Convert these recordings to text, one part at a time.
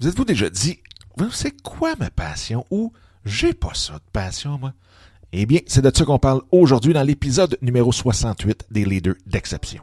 Vous êtes-vous déjà dit, c'est quoi ma passion ou j'ai pas ça de passion, moi? Eh bien, c'est de ça qu'on parle aujourd'hui dans l'épisode numéro 68 des leaders d'exception.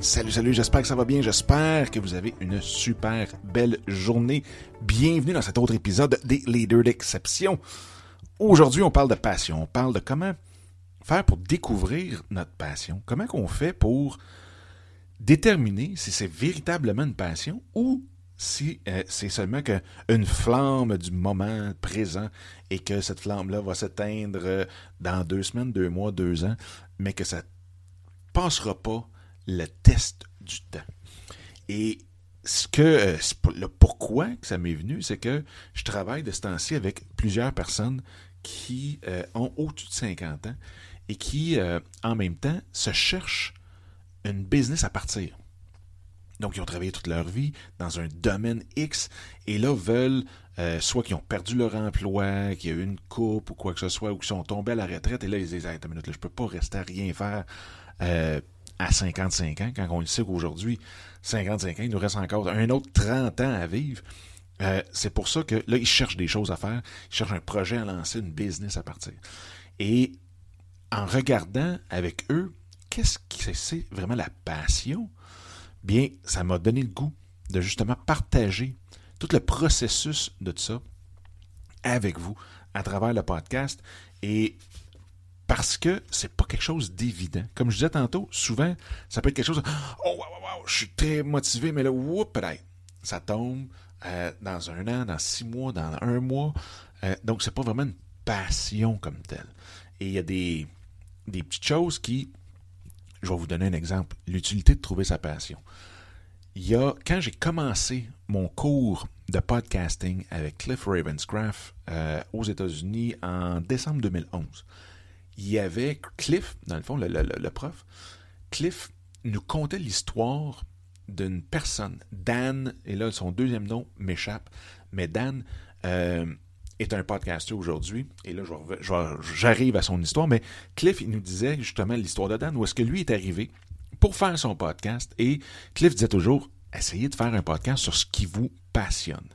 Salut, salut, j'espère que ça va bien, j'espère que vous avez une super belle journée. Bienvenue dans cet autre épisode des Leaders d'exception. Aujourd'hui, on parle de passion, on parle de comment faire pour découvrir notre passion, comment qu'on fait pour déterminer si c'est véritablement une passion ou si euh, c'est seulement une flamme du moment présent et que cette flamme-là va s'éteindre euh, dans deux semaines, deux mois, deux ans, mais que ça passera pas le test du temps. Et ce que euh, le pourquoi que ça m'est venu, c'est que je travaille de ce temps-ci avec plusieurs personnes qui ont au-dessus de 50 ans et qui, en même temps, se cherchent une business à partir. Donc, ils ont travaillé toute leur vie dans un domaine X et là veulent, euh, soit qu'ils ont perdu leur emploi, qu'il y a eu une coupe ou quoi que ce soit, ou qu'ils sont tombés à la retraite et là, ils disent une minute, je peux pas rester à rien faire euh, à 55 ans, quand on sait qu'aujourd'hui, 55 ans, il nous reste encore un autre 30 ans à vivre. Euh, c'est pour ça que là, ils cherchent des choses à faire, ils cherchent un projet à lancer, une business à partir. Et en regardant avec eux, qu'est-ce que c'est vraiment la passion? bien, ça m'a donné le goût de justement partager tout le processus de tout ça avec vous à travers le podcast et parce que c'est pas quelque chose d'évident. Comme je disais tantôt, souvent, ça peut être quelque chose Oh, wow, wow, je suis très motivé, mais là, whoop, ça tombe euh, dans un an, dans six mois, dans un mois. Euh, donc, c'est pas vraiment une passion comme telle. Et il y a des, des petites choses qui je vais vous donner un exemple. L'utilité de trouver sa passion. Il y a, quand j'ai commencé mon cours de podcasting avec Cliff Ravenscraft euh, aux États-Unis en décembre 2011, il y avait Cliff, dans le fond, le, prof, Cliff nous contait l'histoire d'une personne, Dan, et là son deuxième nom m'échappe, mais Dan euh, est un podcaster aujourd'hui, et là j'arrive à son histoire, mais Cliff, il nous disait justement l'histoire de Dan, où est-ce que lui est arrivé pour faire son podcast, et Cliff disait toujours, essayez de faire un podcast sur ce qui vous passionne.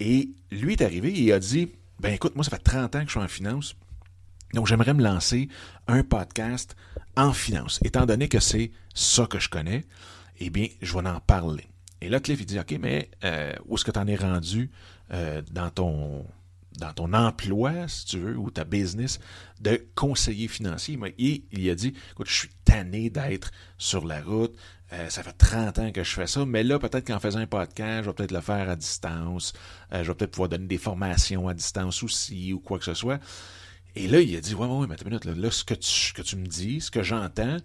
Et lui est arrivé il a dit, ben écoute, moi ça fait 30 ans que je suis en finance, donc j'aimerais me lancer un podcast en finance. Étant donné que c'est ça que je connais, eh bien, je vais en parler. Et là, Cliff, il dit, OK, mais euh, où est-ce que tu en es rendu euh, dans ton dans ton emploi, si tu veux, ou ta business, de conseiller financier? Et il a dit, écoute, je suis tanné d'être sur la route, euh, ça fait 30 ans que je fais ça, mais là, peut-être qu'en faisant un podcast, je vais peut-être le faire à distance, je vais peut-être pouvoir donner des formations à distance aussi, ou quoi que ce soit. Et là, il a dit, ouais, ouais, mais attends une minute, là, ce que tu, que tu me dis, ce que j'entends,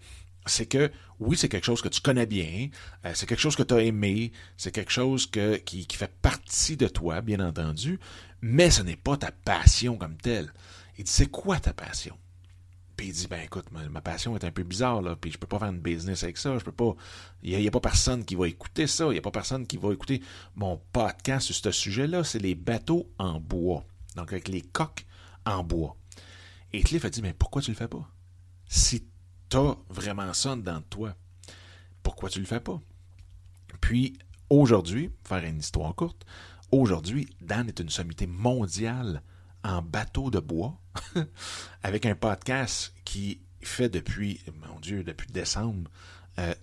c'est que oui, c'est quelque chose que tu connais bien, euh, c'est quelque chose que tu as aimé, c'est quelque chose que, qui, fait partie de toi, bien entendu, mais ce n'est pas ta passion comme telle. Il dit, c'est quoi ta passion? Puis il dit, ben écoute, ma, passion est un peu bizarre, là, puis je peux pas faire une business avec ça, je peux pas, il n'y a, pas personne qui va écouter ça, il n'y a pas personne qui va écouter mon podcast sur ce sujet-là, c'est les bateaux en bois, donc avec les coques en bois. Et Cliff a dit, mais pourquoi tu le fais pas? Si tu as vraiment ça dans toi, pourquoi tu le fais pas? Puis, aujourd'hui, faire une histoire courte, Aujourd'hui, Dan est une sommité mondiale en bateau de bois, avec un podcast qui fait depuis, mon Dieu, depuis décembre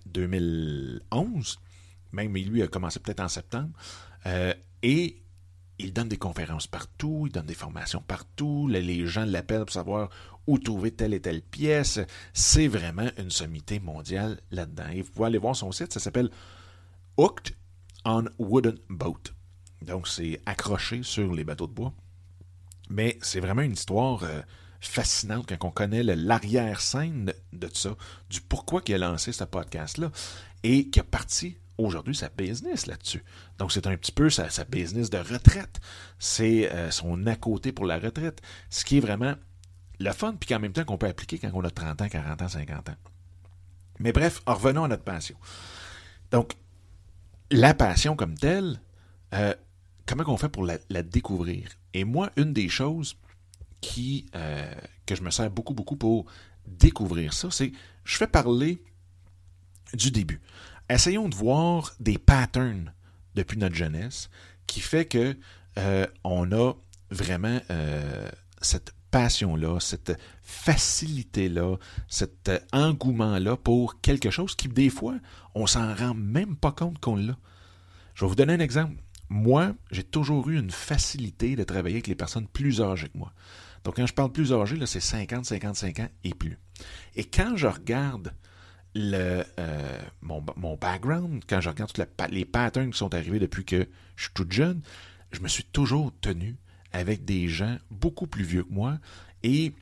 2011. Euh, Même lui a commencé peut-être en septembre. Euh, et il donne des conférences partout, il donne des formations partout. Les gens l'appellent pour savoir où trouver telle et telle pièce. C'est vraiment une sommité mondiale là-dedans. Et vous pouvez aller voir son site, ça s'appelle Hooked on Wooden Boat. Donc, c'est accroché sur les bateaux de bois. Mais c'est vraiment une histoire euh, fascinante quand on connaît l'arrière-scène de, ça, du pourquoi il a lancé ce podcast-là et qui a parti aujourd'hui sa business là-dessus. Donc, c'est un petit peu sa, business de retraite. C'est euh, son à-côté pour la retraite. Ce qui est vraiment le fun, puis qu'en même temps qu'on peut appliquer quand on a 30 ans, 40 ans, 50 ans. Mais bref, revenons à notre passion. Donc, la passion comme telle, euh, comment on fait pour la, découvrir? Et moi, une des choses qui, euh, que je me sers beaucoup, beaucoup pour découvrir ça, c'est je fais parler du début. Essayons de voir des patterns depuis notre jeunesse qui fait que euh, on a vraiment cette passion-là, cette facilité-là, cet engouement-là pour quelque chose qui, des fois, on s'en rend même pas compte qu'on l'a. Je vais vous donner un exemple. Moi, j'ai toujours eu une facilité de travailler avec les personnes plus âgées que moi. Donc, quand je parle plus âgé, c'est 50, 55 ans et plus. Et quand je regarde euh, mon, background, quand je regarde tous les patterns qui sont arrivés depuis que je suis toute jeune, je me suis toujours tenu avec des gens beaucoup plus vieux que moi et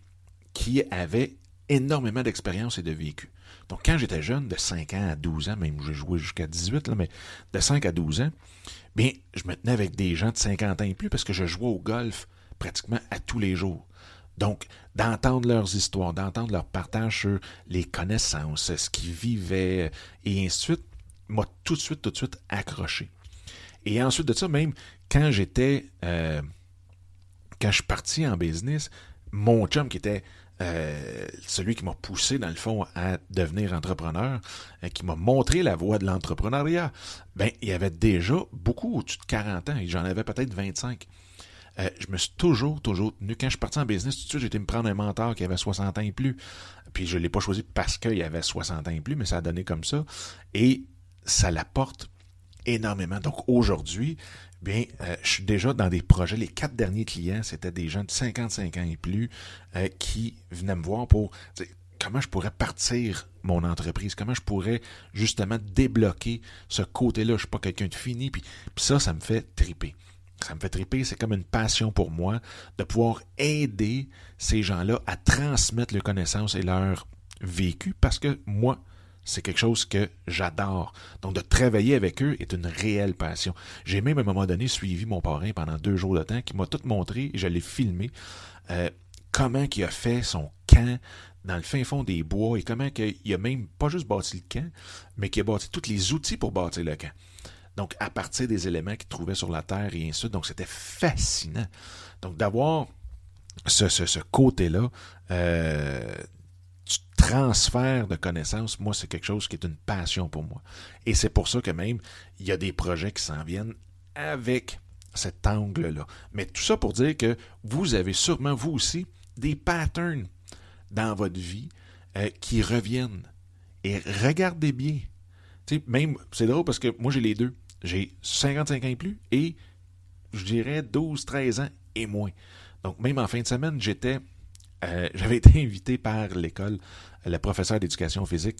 qui avaient énormément d'expérience et de vécu. Donc, quand j'étais jeune, de 5 ans à 12 ans, même j'ai joué jusqu'à 18, là, mais de 5 à 12 ans, bien, je me tenais avec des gens de 50 ans et plus parce que je jouais au golf pratiquement à tous les jours. Donc, d'entendre leurs histoires, d'entendre leur partage sur les connaissances, ce qu'ils vivaient, et ainsi de suite, m'a tout de suite, tout de suite accroché. Et ensuite de ça, même quand j'étais, euh, quand je suis parti en business, mon chum qui était euh, celui qui m'a poussé, dans le fond, à devenir entrepreneur, euh, qui m'a montré la voie de l'entrepreneuriat, ben, il y avait déjà beaucoup au-dessus de 40 ans, et j'en avais peut-être 25. Euh, je me suis toujours, toujours tenu. Quand je suis parti en business, tout de suite, j'ai été me prendre un mentor qui avait 60 ans et plus. Puis je ne l'ai pas choisi parce qu'il avait 60 ans et plus, mais ça a donné comme ça. Et ça l'apporte énormément. Donc aujourd'hui, bien, euh, je suis déjà dans des projets. Les quatre derniers clients, c'était des gens de 55 ans et plus euh, qui venaient me voir pour comment je pourrais partir mon entreprise, comment je pourrais justement débloquer ce côté-là? Je suis pas quelqu'un de fini, puis ça, ça me fait triper. Ça me fait triper, c'est comme une passion pour moi de pouvoir aider ces gens-là à transmettre leurs connaissances et leur vécu parce que moi, c'est quelque chose que j'adore. Donc, de travailler avec eux est une réelle passion. J'ai même à un moment donné suivi mon parrain pendant deux jours de temps qui m'a tout montré, et je l'ai filmé, euh, comment il a fait son camp dans le fin fond des bois et comment il a même pas juste bâti le camp, mais qu'il a bâti tous les outils pour bâtir le camp. Donc, à partir des éléments qu'il trouvait sur la terre et ainsi de. Donc, c'était fascinant. Donc, d'avoir ce, ce, côté-là euh, transfert de connaissances, moi, c'est quelque chose qui est une passion pour moi. Et c'est pour ça que même, il y a des projets qui s'en viennent avec cet angle-là. Mais tout ça pour dire que vous avez sûrement, vous aussi, des patterns dans votre vie euh, qui reviennent. Et regardez bien. même, c'est drôle parce que moi, j'ai les deux. J'ai 55 ans et plus et je dirais 12, 13 ans et moins. Donc, même en fin de semaine, j'étais euh, j'avais été invité par l'école, le professeur d'éducation physique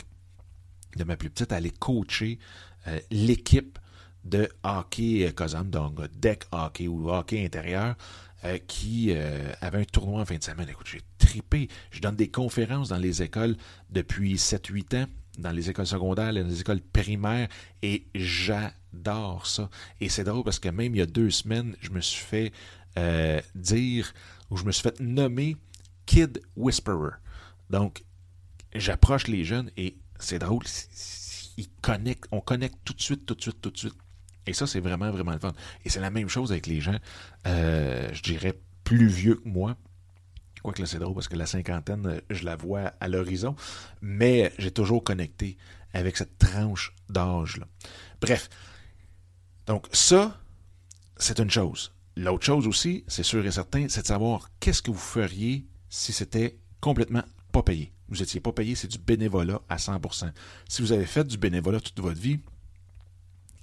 de ma plus petite, à aller coacher euh, l'équipe de hockey COSAM, donc deck hockey ou hockey intérieur, euh, qui avait un tournoi en fin de semaine. Écoute, j'ai tripé. Je donne des conférences dans les écoles depuis 7-8 ans, dans les écoles secondaires, dans les écoles primaires, et j'adore ça. Et c'est drôle parce que même il y a deux semaines, je me suis fait dire, ou je me suis fait nommer Kid Whisperer. Donc, j'approche les jeunes et c'est drôle, ils connectent, on connecte tout de suite, tout de suite, tout de suite. Et ça, c'est vraiment, vraiment le fun. Et c'est la même chose avec les gens, euh, je dirais, plus vieux que moi. Quoique là, c'est drôle parce que la cinquantaine, je la vois à l'horizon. Mais j'ai toujours connecté avec cette tranche d'âge-là. Bref. Donc, ça, c'est une chose. L'autre chose aussi, c'est sûr et certain, c'est de savoir qu'est-ce que vous feriez si c'était complètement pas payé. Vous n'étiez pas payé, c'est du bénévolat à 100%. Si vous avez fait du bénévolat toute votre vie,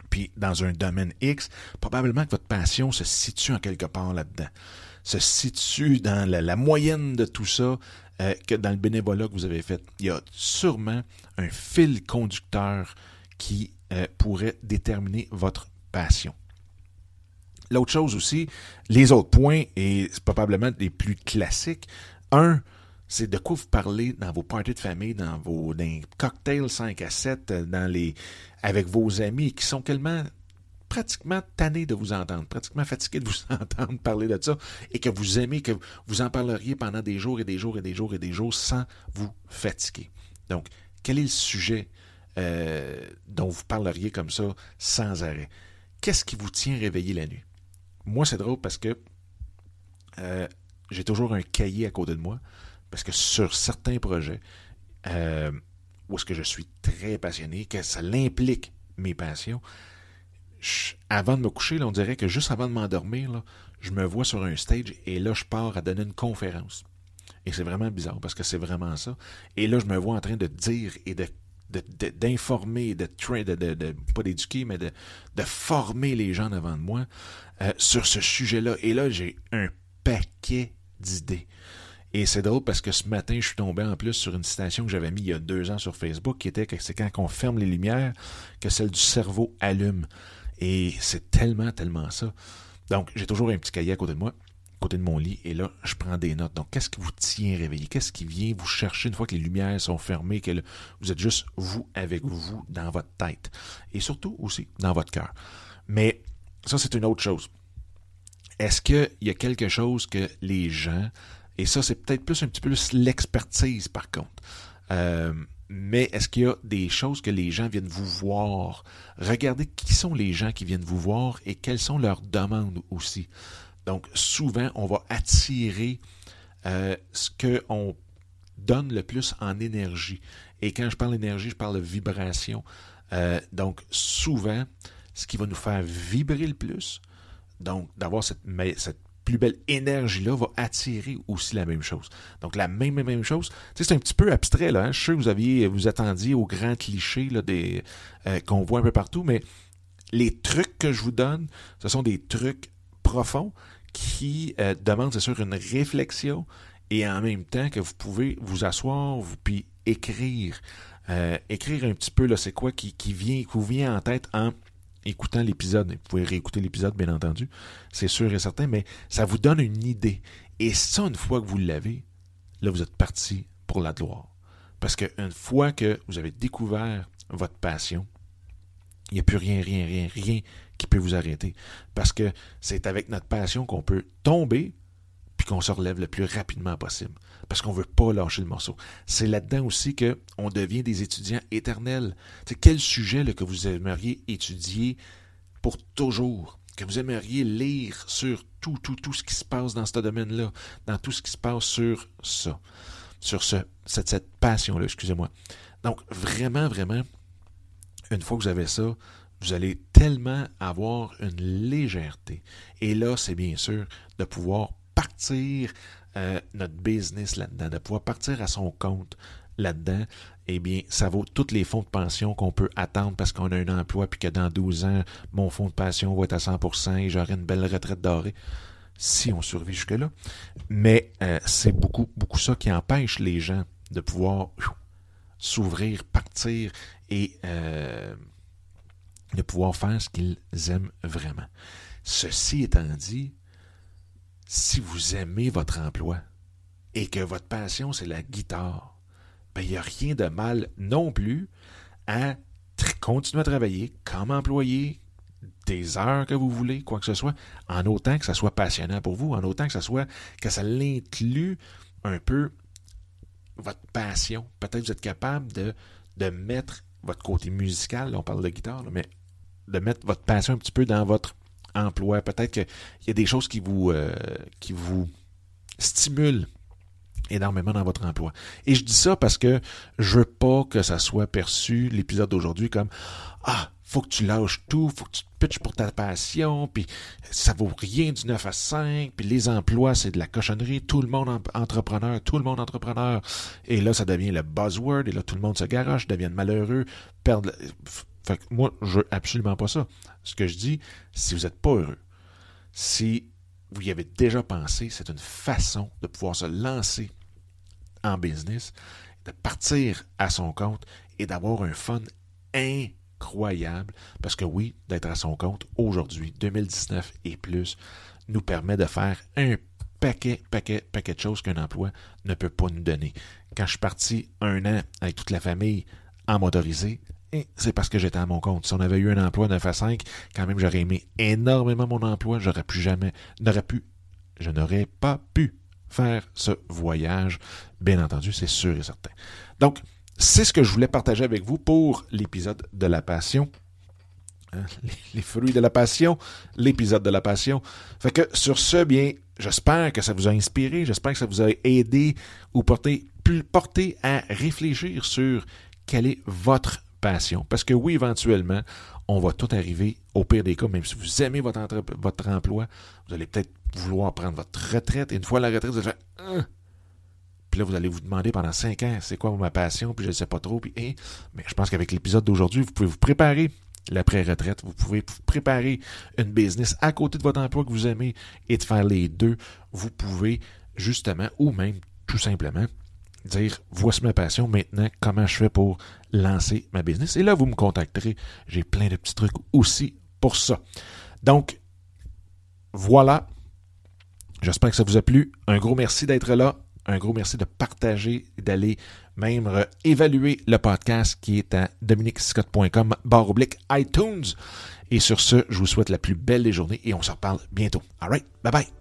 puis dans un domaine X, probablement que votre passion se situe en quelque part là-dedans. Se situe dans la, moyenne de tout ça euh, que dans le bénévolat que vous avez fait. Il y a sûrement un fil conducteur qui euh, pourrait déterminer votre passion. L'autre chose aussi, les autres points, et c'est probablement les plus classiques. Un, c'est de quoi vous parlez dans vos parties de famille, dans vos cocktails 5 à 7, euh, dans les, avec vos amis qui sont tellement pratiquement tannés de vous entendre, pratiquement fatigués de vous entendre parler de ça, et que vous aimez, que vous en parleriez pendant des jours et des jours et des jours et des jours sans vous fatiguer. Donc, quel est le sujet euh, dont vous parleriez comme ça sans arrêt? Qu'est-ce qui vous tient réveillé la nuit? Moi, c'est drôle parce que euh, j'ai toujours un cahier à côté de moi parce que sur certains projets, euh, où est-ce que je suis très passionné, que ça l'implique mes passions, avant de me coucher, on dirait que juste avant de m'endormir, je me vois sur un stage et là, je pars à donner une conférence. Et c'est vraiment bizarre parce que c'est vraiment ça. Et là, je me vois en train de dire et de d'informer, de, de, de, pas d'éduquer, mais de, former les gens devant de moi euh, sur ce sujet-là. Et là, j'ai un paquet d'idées. Et c'est drôle parce que ce matin, je suis tombé en plus sur une citation que j'avais mis il y a deux ans sur Facebook, qui était que c'est quand on ferme les lumières que celle du cerveau allume. Et c'est tellement, tellement ça. Donc, j'ai toujours un petit cahier à côté de moi, côté de mon lit, et là, je prends des notes. Donc, qu'est-ce qui vous tient réveillé? Qu'est-ce qui vient vous chercher une fois que les lumières sont fermées, que vous êtes juste vous avec vous dans votre tête? Et surtout aussi dans votre cœur. Mais ça, c'est une autre chose. Est-ce qu'il y a quelque chose que les gens et ça, c'est peut-être plus un petit peu plus l'expertise, par contre. Euh, mais est-ce qu'il y a des choses que les gens viennent vous voir? Regardez qui sont les gens qui viennent vous voir et quelles sont leurs demandes aussi. Donc, souvent, on va attirer euh, ce qu'on donne le plus en énergie. Et quand je parle d'énergie, je parle de vibration. Euh, donc, souvent, ce qui va nous faire vibrer le plus, donc d'avoir cette, cette plus belle énergie-là va attirer aussi la même chose. Donc, la même, même, même chose. c'est un petit peu abstrait, là. Hein. Je sais que vous aviez, vous attendiez aux grands clichés là, des, euh, qu'on voit un peu partout, mais les trucs que je vous donne, ce sont des trucs profonds qui euh, demandent, c'est sûr, une réflexion et en même temps que vous pouvez vous asseoir, vous, puis écrire. Euh, écrire un petit peu, là, c'est quoi qui, qui, vient, qui vient en tête en écoutant l'épisode. Vous pouvez réécouter l'épisode, bien entendu, c'est sûr et certain, mais ça vous donne une idée. Et ça, une fois que vous l'avez, là, vous êtes parti pour la gloire. Parce qu'une fois que vous avez découvert votre passion, il n'y a plus rien, rien, rien, rien qui peut vous arrêter. Parce que c'est avec notre passion qu'on peut tomber, puis qu'on se relève le plus rapidement possible. Parce qu'on ne veut pas lâcher le morceau. C'est là-dedans aussi qu'on devient des étudiants éternels. C'est quel sujet que vous aimeriez étudier pour toujours? Que vous aimeriez lire sur tout, tout, tout ce qui se passe dans ce domaine-là, dans tout ce qui se passe sur ça, sur ce, cette, cette passion-là, excusez-moi. Donc, vraiment, vraiment, une fois que vous avez ça, vous allez tellement avoir une légèreté. Et là, c'est bien sûr de pouvoir partir euh, notre business là-dedans, de pouvoir partir à son compte là-dedans, eh bien, ça vaut tous les fonds de pension qu'on peut attendre parce qu'on a un emploi, puis que dans 12 ans, mon fonds de pension va être à 100% et j'aurai une belle retraite dorée, si on survit jusque-là. Mais euh, c'est beaucoup, beaucoup ça qui empêche les gens de pouvoir s'ouvrir, partir et euh, de pouvoir faire ce qu'ils aiment vraiment. Ceci étant dit, si vous aimez votre emploi et que votre passion, c'est la guitare, ben, il n'y a rien de mal non plus à continuer à travailler comme employé des heures que vous voulez, quoi que ce soit, en autant que ça soit passionnant pour vous, en autant que ça soit que ça l'inclue un peu votre passion. Peut-être vous êtes capable de, mettre votre côté musical, on parle de guitare, mais de mettre votre passion un petit peu dans votre emploi. Peut-être qu'il y a des choses qui vous, euh, qui vous stimulent énormément dans votre emploi. Et je dis ça parce que je veux pas que ça soit perçu, l'épisode d'aujourd'hui, comme Ah, faut que tu lâches tout, faut que tu te pitches pour ta passion, puis ça vaut rien du 9 à 5, puis les emplois, c'est de la cochonnerie, tout le monde entrepreneur, tout le monde entrepreneur. Et là, ça devient le buzzword, et là, tout le monde se garoche, devient malheureux, perdre... Fait que moi, je veux absolument pas ça. Ce que je dis, si vous n'êtes pas heureux, si vous y avez déjà pensé, c'est une façon de pouvoir se lancer en business, de partir à son compte et d'avoir un fun incroyable. Parce que oui, d'être à son compte aujourd'hui, 2019 et plus, nous permet de faire un paquet, paquet, paquet de choses qu'un emploi ne peut pas nous donner. Quand je suis parti un an avec toute la famille en motorisé, c'est parce que j'étais à mon compte. Si on avait eu un emploi 9 à 5, quand même, j'aurais aimé énormément mon emploi. J'aurais plus jamais, n'aurais pu, je n'aurais pas pu faire ce voyage. Bien entendu, c'est sûr et certain. Donc, c'est ce que je voulais partager avec vous pour l'épisode de la passion. Hein, les fruits de la passion, l'épisode de la passion. Fait que sur ce, bien, j'espère que ça vous a inspiré, j'espère que ça vous a aidé ou porté, porté à réfléchir sur quelle est votre passion. Parce que oui, éventuellement, on va tout arriver, au pire des cas, même si vous aimez votre, emploi, vous allez peut-être vouloir prendre votre retraite. Et une fois la retraite, vous allez faire hein? Puis là, vous allez vous demander pendant cinq ans, c'est quoi ma passion, puis je ne sais pas trop. Puis, hein? Mais je pense qu'avec l'épisode d'aujourd'hui, vous pouvez vous préparer l'après-retraite. Vous pouvez préparer une business à côté de votre emploi que vous aimez et de faire les deux. Vous pouvez justement, ou même tout simplement, dire voici ma passion, maintenant comment je fais pour lancer ma business. Et là, vous me contacterez. J'ai plein de petits trucs aussi pour ça. Donc, voilà. J'espère que ça vous a plu. Un gros merci d'être là. Un gros merci de partager, d'aller même évaluer le podcast qui est à dominicscott.com barre oblique iTunes. Et sur ce, je vous souhaite la plus belle des journées et on se reparle bientôt. All right, bye bye.